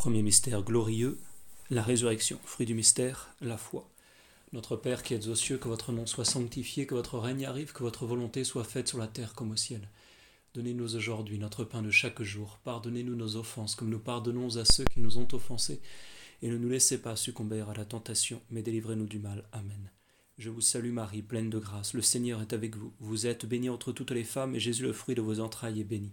Premier mystère glorieux, la résurrection. Fruit du mystère, la foi. Notre Père qui êtes aux cieux, que votre nom soit sanctifié, que votre règne arrive, que votre volonté soit faite sur la terre comme au ciel. Donnez-nous aujourd'hui notre pain de chaque jour. Pardonnez-nous nos offenses, comme nous pardonnons à ceux qui nous ont offensés. Et ne nous laissez pas succomber à la tentation, mais délivrez-nous du mal. Amen. Je vous salue Marie, pleine de grâce. Le Seigneur est avec vous. Vous êtes bénie entre toutes les femmes, et Jésus, le fruit de vos entrailles, est béni.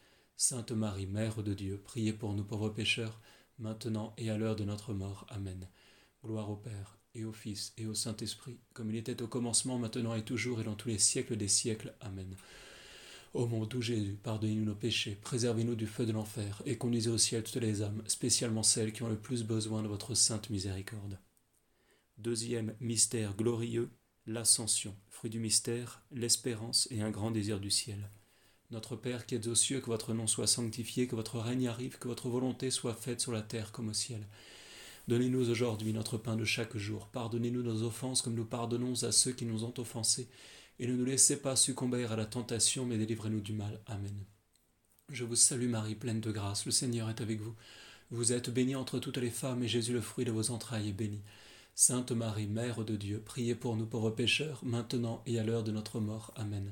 Sainte Marie, Mère de Dieu, priez pour nous pauvres pécheurs, maintenant et à l'heure de notre mort. Amen. Gloire au Père, et au Fils, et au Saint-Esprit, comme il était au commencement, maintenant et toujours, et dans tous les siècles des siècles. Amen. Ô mon doux Jésus, pardonnez-nous nos péchés, préservez-nous du feu de l'enfer, et conduisez au ciel toutes les âmes, spécialement celles qui ont le plus besoin de votre sainte miséricorde. Deuxième mystère glorieux, l'ascension. Fruit du mystère, l'espérance et un grand désir du ciel. Notre Père qui êtes aux cieux, que votre nom soit sanctifié, que votre règne arrive, que votre volonté soit faite sur la terre comme au ciel. Donnez-nous aujourd'hui notre pain de chaque jour. Pardonnez-nous nos offenses comme nous pardonnons à ceux qui nous ont offensés. Et ne nous laissez pas succomber à la tentation, mais délivrez-nous du mal. Amen. Je vous salue Marie, pleine de grâce. Le Seigneur est avec vous. Vous êtes bénie entre toutes les femmes, et Jésus, le fruit de vos entrailles, est béni. Sainte Marie, Mère de Dieu, priez pour nous pauvres pécheurs, maintenant et à l'heure de notre mort. Amen.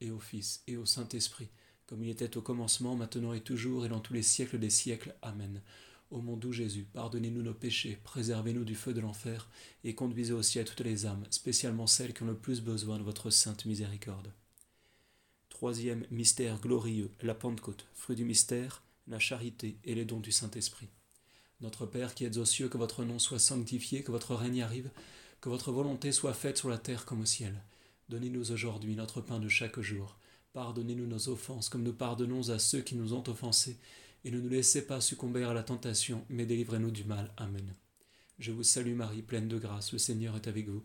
et au Fils, et au Saint-Esprit, comme il était au commencement, maintenant et toujours, et dans tous les siècles des siècles. Amen. Ô mon doux Jésus, pardonnez-nous nos péchés, préservez-nous du feu de l'enfer, et conduisez au ciel toutes les âmes, spécialement celles qui ont le plus besoin de votre sainte miséricorde. Troisième mystère glorieux, la Pentecôte, fruit du mystère, la charité et les dons du Saint-Esprit. Notre Père qui êtes aux cieux, que votre nom soit sanctifié, que votre règne arrive, que votre volonté soit faite sur la terre comme au ciel. Donnez-nous aujourd'hui notre pain de chaque jour. Pardonnez-nous nos offenses, comme nous pardonnons à ceux qui nous ont offensés, et ne nous laissez pas succomber à la tentation, mais délivrez-nous du mal. Amen. Je vous salue Marie, pleine de grâce, le Seigneur est avec vous.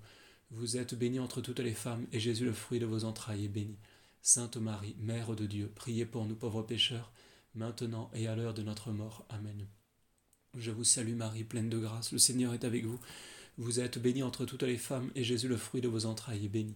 Vous êtes bénie entre toutes les femmes, et Jésus, le fruit de vos entrailles, est béni. Sainte Marie, Mère de Dieu, priez pour nous pauvres pécheurs, maintenant et à l'heure de notre mort. Amen. Je vous salue Marie, pleine de grâce, le Seigneur est avec vous. Vous êtes bénie entre toutes les femmes, et Jésus, le fruit de vos entrailles, est béni.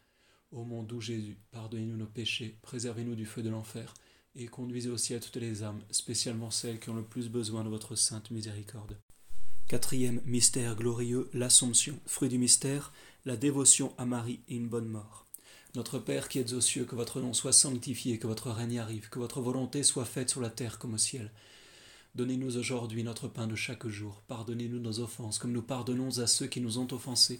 Ô mon doux Jésus, pardonnez-nous nos péchés, préservez-nous du feu de l'enfer, et conduisez au ciel toutes les âmes, spécialement celles qui ont le plus besoin de votre sainte miséricorde. Quatrième mystère glorieux, l'Assomption. Fruit du mystère, la dévotion à Marie et une bonne mort. Notre Père qui êtes aux cieux, que votre nom soit sanctifié, que votre règne arrive, que votre volonté soit faite sur la terre comme au ciel. Donnez-nous aujourd'hui notre pain de chaque jour. Pardonnez-nous nos offenses, comme nous pardonnons à ceux qui nous ont offensés,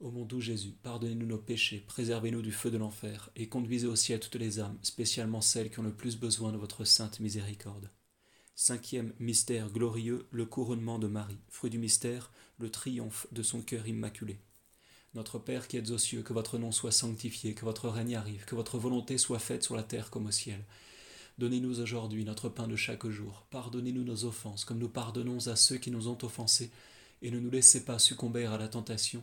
Ô mon doux Jésus, pardonnez-nous nos péchés, préservez-nous du feu de l'enfer, et conduisez au ciel toutes les âmes, spécialement celles qui ont le plus besoin de votre sainte miséricorde. Cinquième mystère glorieux, le couronnement de Marie. Fruit du mystère, le triomphe de son cœur immaculé. Notre Père qui êtes aux cieux, que votre nom soit sanctifié, que votre règne arrive, que votre volonté soit faite sur la terre comme au ciel. Donnez-nous aujourd'hui notre pain de chaque jour. Pardonnez-nous nos offenses, comme nous pardonnons à ceux qui nous ont offensés, et ne nous laissez pas succomber à la tentation,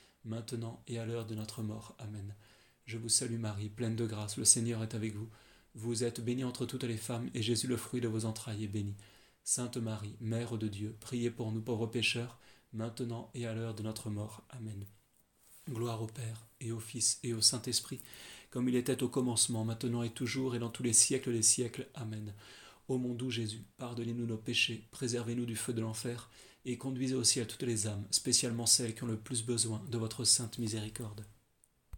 maintenant et à l'heure de notre mort. Amen. Je vous salue Marie, pleine de grâce, le Seigneur est avec vous. Vous êtes bénie entre toutes les femmes, et Jésus, le fruit de vos entrailles, est béni. Sainte Marie, Mère de Dieu, priez pour nous pauvres pécheurs, maintenant et à l'heure de notre mort. Amen. Gloire au Père, et au Fils, et au Saint-Esprit, comme il était au commencement, maintenant et toujours, et dans tous les siècles des siècles. Amen. Ô mon doux Jésus, pardonnez-nous nos péchés, préservez-nous du feu de l'enfer, et conduisez au ciel toutes les âmes, spécialement celles qui ont le plus besoin de votre sainte miséricorde.